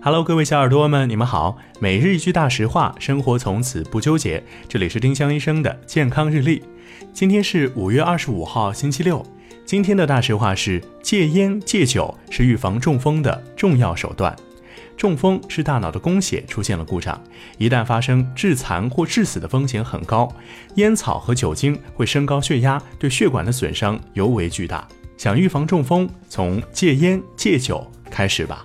Hello，各位小耳朵们，你们好。每日一句大实话，生活从此不纠结。这里是丁香医生的健康日历。今天是五月二十五号，星期六。今天的大实话是：戒烟戒酒是预防中风的重要手段。中风是大脑的供血出现了故障，一旦发生致残或致死的风险很高。烟草和酒精会升高血压，对血管的损伤尤为巨大。想预防中风，从戒烟戒酒开始吧。